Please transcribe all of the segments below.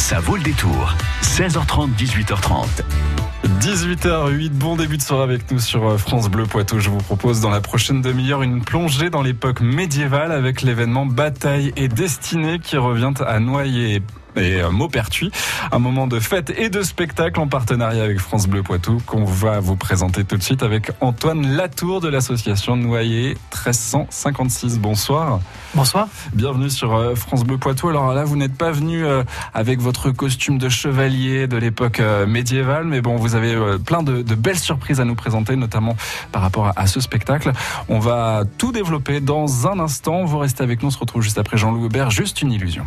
Ça vaut le détour. 16h30, 18h30. 18h08, bon début de soirée avec nous sur euh, France Bleu Poitou. Je vous propose dans la prochaine demi-heure une plongée dans l'époque médiévale avec l'événement Bataille et Destinée qui revient à Noyer et euh, Maupertuis. Un moment de fête et de spectacle en partenariat avec France Bleu Poitou qu'on va vous présenter tout de suite avec Antoine Latour de l'association Noyer 1356. Bonsoir. Bonsoir. Bienvenue sur euh, France Bleu Poitou. Alors là, vous n'êtes pas venu euh, avec votre costume de chevalier de l'époque médiévale, mais bon, vous avez plein de, de, belles surprises à nous présenter, notamment par rapport à, à, ce spectacle. On va tout développer dans un instant. Vous restez avec nous. On se retrouve juste après Jean-Louis Aubert. Juste une illusion.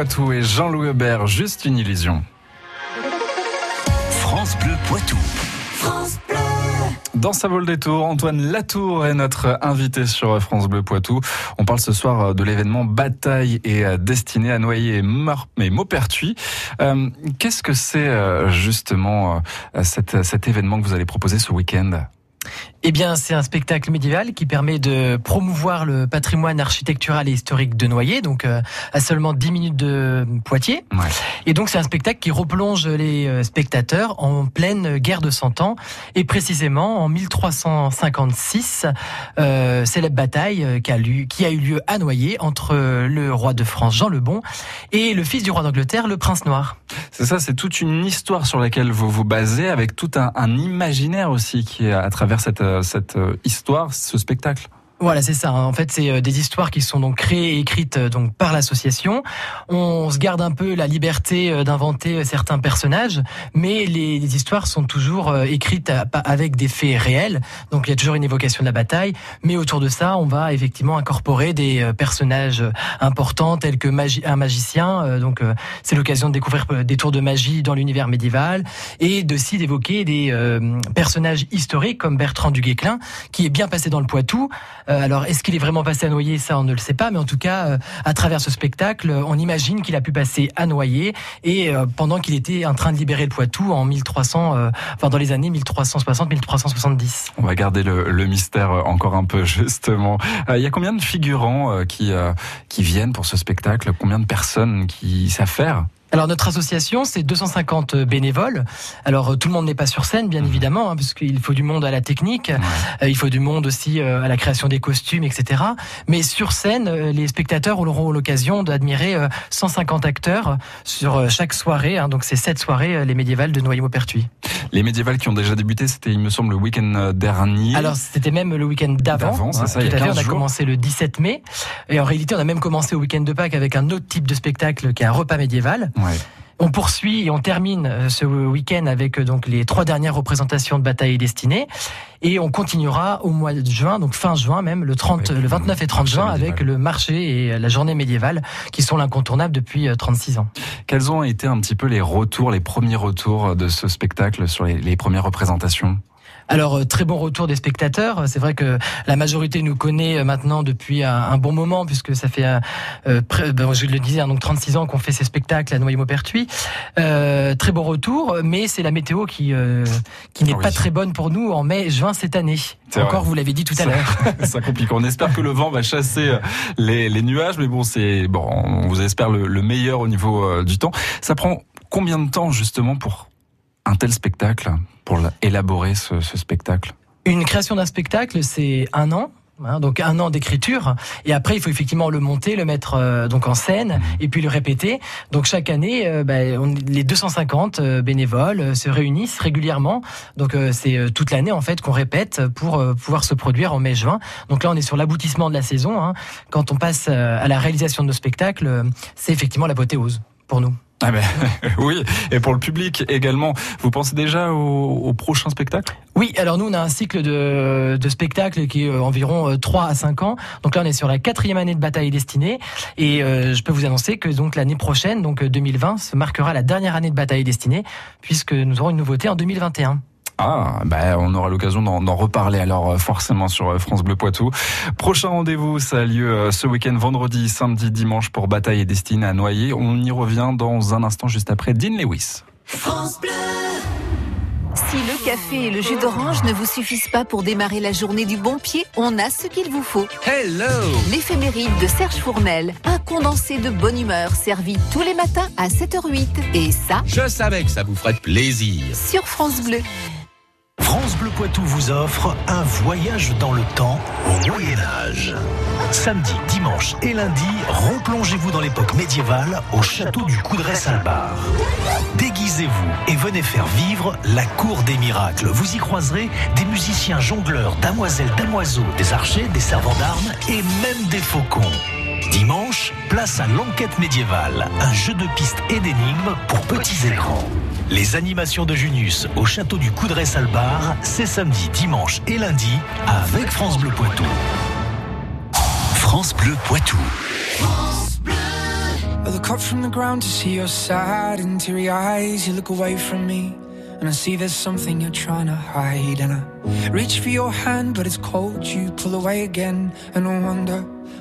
Poitou et Jean-Louis Aubert, juste une illusion. France Bleu Poitou. Dans sa vol des tours, Antoine Latour est notre invité sur France Bleu Poitou. On parle ce soir de l'événement Bataille et destiné à Noyer et Maupertuis. Euh, Qu'est-ce que c'est euh, justement euh, cet, cet événement que vous allez proposer ce week-end? Eh bien, c'est un spectacle médiéval qui permet de promouvoir le patrimoine architectural et historique de Noyer, donc euh, à seulement 10 minutes de Poitiers. Ouais. Et donc, c'est un spectacle qui replonge les euh, spectateurs en pleine guerre de Cent Ans, et précisément en 1356, euh, célèbre bataille qui a, lu, qui a eu lieu à Noyer entre le roi de France Jean le Bon et le fils du roi d'Angleterre, le prince noir. C'est ça, c'est toute une histoire sur laquelle vous vous basez, avec tout un, un imaginaire aussi qui est à travers cette cette histoire, ce spectacle. Voilà, c'est ça. En fait, c'est des histoires qui sont donc créées et écrites donc par l'association. On se garde un peu la liberté d'inventer certains personnages, mais les, histoires sont toujours écrites avec des faits réels. Donc il y a toujours une évocation de la bataille, mais autour de ça, on va effectivement incorporer des personnages importants tels que un magicien. Donc c'est l'occasion de découvrir des tours de magie dans l'univers médiéval et aussi d'évoquer des euh, personnages historiques comme Bertrand du Guesclin, qui est bien passé dans le Poitou. Alors, est-ce qu'il est vraiment passé à Noyer? Ça, on ne le sait pas, mais en tout cas, à travers ce spectacle, on imagine qu'il a pu passer à Noyer et pendant qu'il était en train de libérer le Poitou en 1300, enfin dans les années 1360-1370. On va garder le, le, mystère encore un peu justement. Il y a combien de figurants qui qui viennent pour ce spectacle? Combien de personnes qui s'affairent? Alors notre association, c'est 250 bénévoles. Alors tout le monde n'est pas sur scène, bien évidemment, hein, puisqu'il faut du monde à la technique, ouais. il faut du monde aussi à la création des costumes, etc. Mais sur scène, les spectateurs auront l'occasion d'admirer 150 acteurs sur chaque soirée. Hein, donc c'est sept soirées, les médiévales de Noyer-Maupertuis. Les médiévales qui ont déjà débuté, c'était, il me semble, le week-end dernier. Alors c'était même le week-end d'avant. hein. Tout à fait. On a jours. commencé le 17 mai, et en réalité, on a même commencé au week-end de Pâques avec un autre type de spectacle qui est un repas médiéval. Ouais. On poursuit et on termine ce week-end avec donc les trois dernières représentations de Bataille et Destinée. Et on continuera au mois de juin, donc fin juin même, le 30, Avec le 29 et 30 marché juin, avec le marché et la journée médiévale, qui sont l'incontournable depuis 36 ans. Quels ont été un petit peu les retours, les premiers retours de ce spectacle sur les, les premières représentations? Alors euh, très bon retour des spectateurs. C'est vrai que la majorité nous connaît euh, maintenant depuis un, un bon moment puisque ça fait, euh, près, ben, je le disais, hein, donc 36 ans qu'on fait ces spectacles à Noyer-Maupertuis. Euh, très bon retour, mais c'est la météo qui euh, qui n'est Ah oui. pas très bonne pour nous en mai, juin cette année. Encore, vrai. vous l'avez dit tout à l'heure. ça complique. On espère que le vent va chasser euh, les, les nuages, mais bon, c'est bon. On vous espère le, le meilleur au niveau euh, du temps. Ça prend combien de temps justement pour un tel spectacle, pour la- élaborer ce, ce spectacle Une création d'un spectacle, c'est un an. hein, donc un an d'écriture et après il faut effectivement le monter, le mettre euh, donc en scène et puis le répéter. Donc chaque année, euh, on- les 250 euh, bénévoles euh, se réunissent régulièrement. Donc c'est toute l'année en fait qu'on répète pour pouvoir se produire en mai-juin. Donc là on est sur l'aboutissement de la saison. hein. Quand on passe à la réalisation de nos spectacles, c'est effectivement l'apothéose pour nous. Ah ben, oui, et pour le public également. Vous pensez déjà au, au prochain spectacle? Oui, alors nous on a un cycle de, de spectacles qui est euh, environ euh, 3 à 5 ans. Donc là on est sur la quatrième année de Bataille Destinée et euh, je peux vous annoncer que donc l'année prochaine, donc euh, 2020, se marquera la dernière année de Bataille Destinée puisque nous aurons une nouveauté en 2021. Ah, ben, on aura l'occasion d'en reparler alors euh, forcément sur euh, France Bleu Poitou. Prochain rendez-vous, ça a lieu euh, ce week-end, vendredi, samedi, dimanche pour Bataille et Destinée à Noyer. On y revient dans un instant juste après Dean Lewis. Si le café et le jus d'orange ne vous suffisent pas pour démarrer la journée du bon pied, on a ce qu'il vous faut. Hello L'éphéméride de Serge Fournel, un condensé de bonne humeur servi tous les matins à 7h08. Et ça, Je savais que ça vous ferait plaisir. sur France Bleu. Poitou vous offre un voyage dans le temps au Moyen Âge. Samedi, dimanche et lundi, replongez-vous dans l'époque médiévale au château du Coudray-Salbar. Déguisez-vous et venez faire vivre la cour des miracles. Vous y croiserez des musiciens jongleurs, damoiselles, damoiseaux, des archers, des servants d'armes et même des faucons. Dimanche, place à l'enquête médiévale, un jeu de pistes et d'énigmes pour petits et grands. Les animations de Junius au château du Coudray-Salbar, c'est samedi, dimanche et lundi avec France Bleu Poitou. France Bleu Poitou.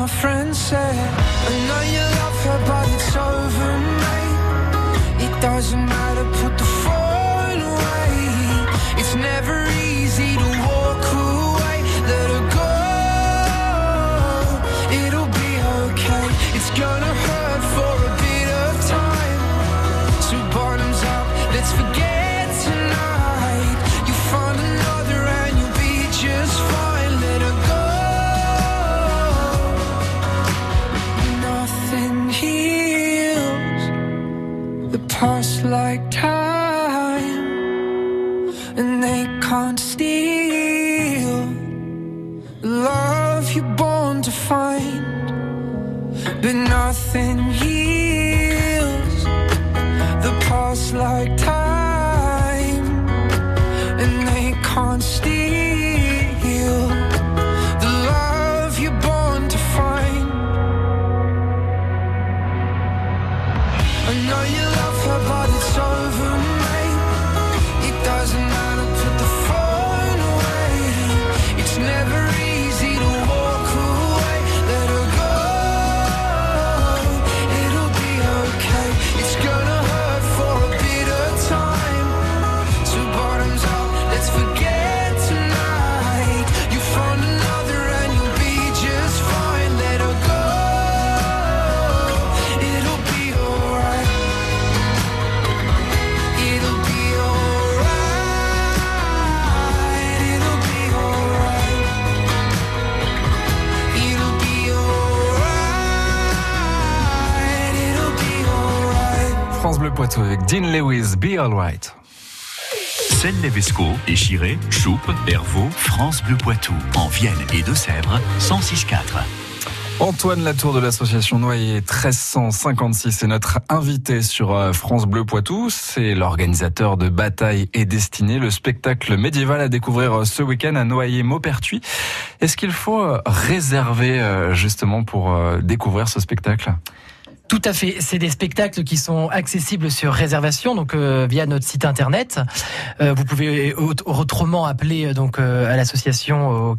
my friend said, I know you love her, but it's over, mate. It doesn't matter, find. But nothing heals the past like time, and they can't steal Dean Lewis, Be Alright. Celle-Levesco, Échiré, Choupe, Hervaux, France Bleu Poitou, en Vienne et Deux-Sèvres, 106.4. Antoine Latour de l'association Noyer 1356 est notre invité sur euh, France Bleu Poitou. C'est l'organisateur de Bataille et Destinée, le spectacle médiéval à découvrir euh, ce week-end à Noyer-Maupertuis. Est-ce qu'il faut euh, réserver justement pour découvrir ce spectacle? Tout à fait. C'est des spectacles qui sont accessibles sur réservation, donc euh, via notre site internet. Euh, vous pouvez aut- autrement appeler euh, donc euh, à l'association au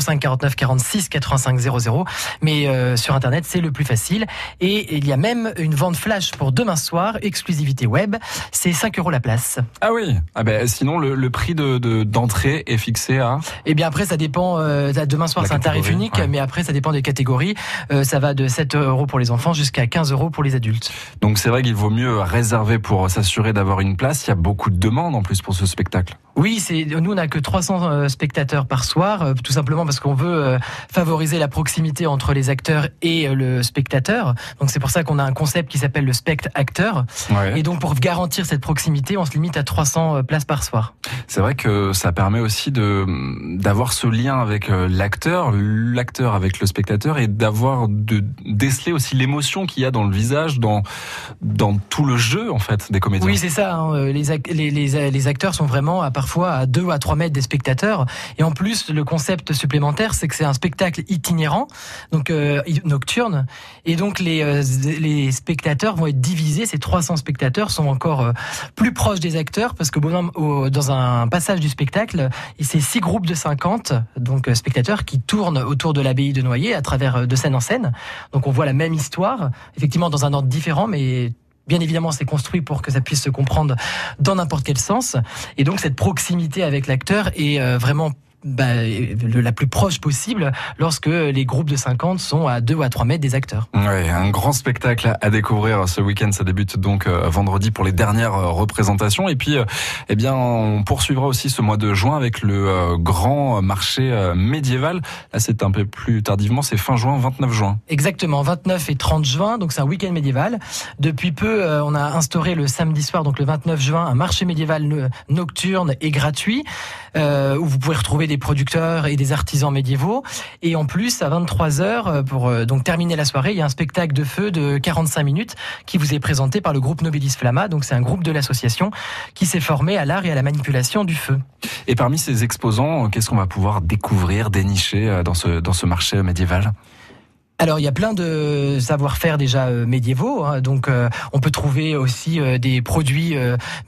05 49 46 85 00. Mais euh, sur internet, c'est le plus facile. Et il y a même une vente flash pour demain soir, exclusivité web. C'est 5 euros la place. Ah oui. Ah ben sinon le, le prix de de- d'entrée est fixé à. Et bien après, ça dépend. Euh, demain soir, c'est un tarif unique, ouais. mais après, ça dépend des catégories. Euh, ça va de 7 euros pour les enfants jusqu'à 15 pour les adultes. Donc c'est vrai qu'il vaut mieux réserver pour s'assurer d'avoir une place. Il y a beaucoup de demandes en plus pour ce spectacle. Oui, c'est nous on n'a que 300 euh, spectateurs par soir, euh, tout simplement parce qu'on veut euh, favoriser la proximité entre les acteurs et le spectateur. Donc c'est pour ça qu'on a un concept qui s'appelle le spect acteur. Ouais. Et donc pour garantir cette proximité, on se limite à 300 places par soir. C'est vrai que ça permet aussi de d'avoir ce lien avec l'acteur, l'acteur avec le spectateur et d'avoir de déceler aussi l'émotion qu'il y a dans le visage, dans dans tout le jeu en fait des comédiens. Oui, c'est ça. hein, Les, ac- les, les, les acteurs sont vraiment à part parfois à 2 à 3 mètres des spectateurs. Et en plus, le concept supplémentaire, c'est que c'est un spectacle itinérant, donc euh, nocturne. Et donc les, euh, les spectateurs vont être divisés. Ces 300 spectateurs sont encore euh, plus proches des acteurs parce que au, dans un passage du spectacle, c'est six groupes de 50 donc spectateurs qui tournent autour de l'abbaye de Noyer à travers de scène en scène. Donc on voit la même histoire, effectivement dans un ordre différent, mais Bien évidemment, c'est construit pour que ça puisse se comprendre dans n'importe quel sens. Et donc, cette proximité avec l'acteur est vraiment bah, la plus proche possible lorsque les groupes de 50 sont à 2 ou à 3 mètres des acteurs. Ouais, un grand spectacle à découvrir ce week-end. Ça débute donc euh, vendredi pour les dernières euh, représentations. Et puis, euh, eh bien, on poursuivra aussi ce mois de juin avec le grand marché médiéval. Là, c'est un peu plus tardivement, c'est fin juin, 29 juin. Exactement, 29 et 30 juin. Donc, c'est un week-end médiéval. Depuis peu, on a instauré le samedi soir, donc le 29 juin, un marché médiéval nocturne et gratuit où vous pouvez retrouver des producteurs et des artisans médiévaux. Et en plus, à 23h, euh, pour euh, donc terminer la soirée, il y a un spectacle de feu de 45 minutes qui vous est présenté par le groupe Nobilis Flamma. Donc c'est un groupe de l'association qui s'est formé à l'art et à la manipulation du feu. Et parmi ces exposants, qu'est-ce qu'on va pouvoir découvrir, dénicher euh, dans ce, dans ce marché médiéval? Alors il y a plein de savoir-faire déjà euh, médiévaux, hein. donc euh, on peut trouver aussi euh, des produits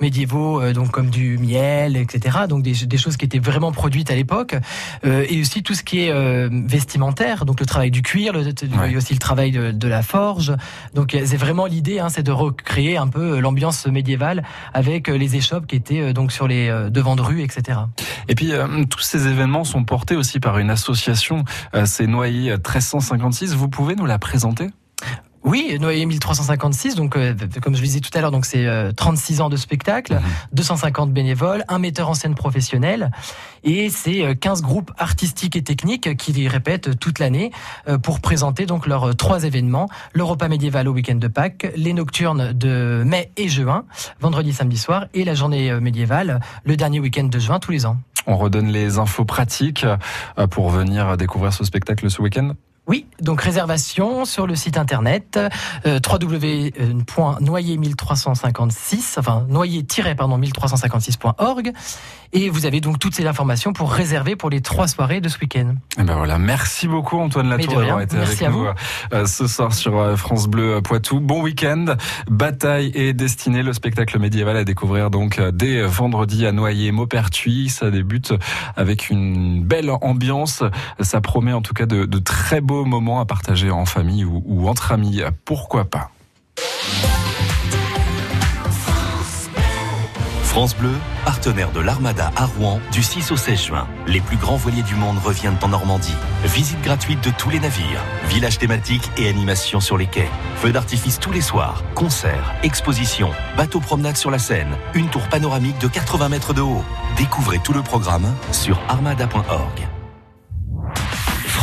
médiévaux, donc comme du miel, etc. Donc des, des, choses qui étaient vraiment produites à l'époque, et aussi tout ce qui est vestimentaire, donc le travail du cuir, le, y aussi le travail de, de la forge. Donc c'est vraiment l'idée, hein, c'est de recréer un peu l'ambiance médiévale avec les échoppes qui étaient donc sur les devants de rue, etc. Et puis tous ces événements sont portés aussi par une association, c'est Noyer 1356 vous pouvez nous la présenter? Oui, Noé 1356, donc euh, comme je le disais tout à l'heure, donc c'est 36 euh, ans de spectacle, 250 mhm. bénévoles, un metteur en scène professionnel, et c'est 15 euh, groupes artistiques et techniques qui répètent toute l'année pour présenter donc leurs trois événements l'Europa médiévale au week-end de Pâques, les nocturnes de mai et juin, vendredi, samedi soir, et la journée médiévale le dernier week-end de juin tous les ans. On redonne les infos pratiques pour venir découvrir ce spectacle ce week-end? Oui, donc réservation sur le site internet euh, www.noyer1356, enfin noyer-1356.org. Et vous avez donc toutes ces informations pour réserver pour les trois soirées de ce week-end. Et eh ben voilà, merci beaucoup Antoine Latour d'avoir été avec nous euh, ce soir sur euh, France Bleu euh, Poitou. Bon week-end, bataille et destinée, le spectacle médiéval à découvrir donc dès vendredi à Noyer Maupertuis. Ça débute avec une belle ambiance. Ça promet en tout cas de, de très beaux moments à partager en famille ou, entre amis. Pourquoi pas France Bleu, partenaire de l'Armada à Rouen du 6 au 16 juin. Les plus grands voiliers du monde reviennent en Normandie. Visite gratuite de tous les navires, village thématique et animation sur les quais. Feux d'artifice tous les soirs, concerts, expositions, bateaux promenade sur la Seine, une tour panoramique de 80 mètres de haut. Découvrez tout le programme sur armada.org.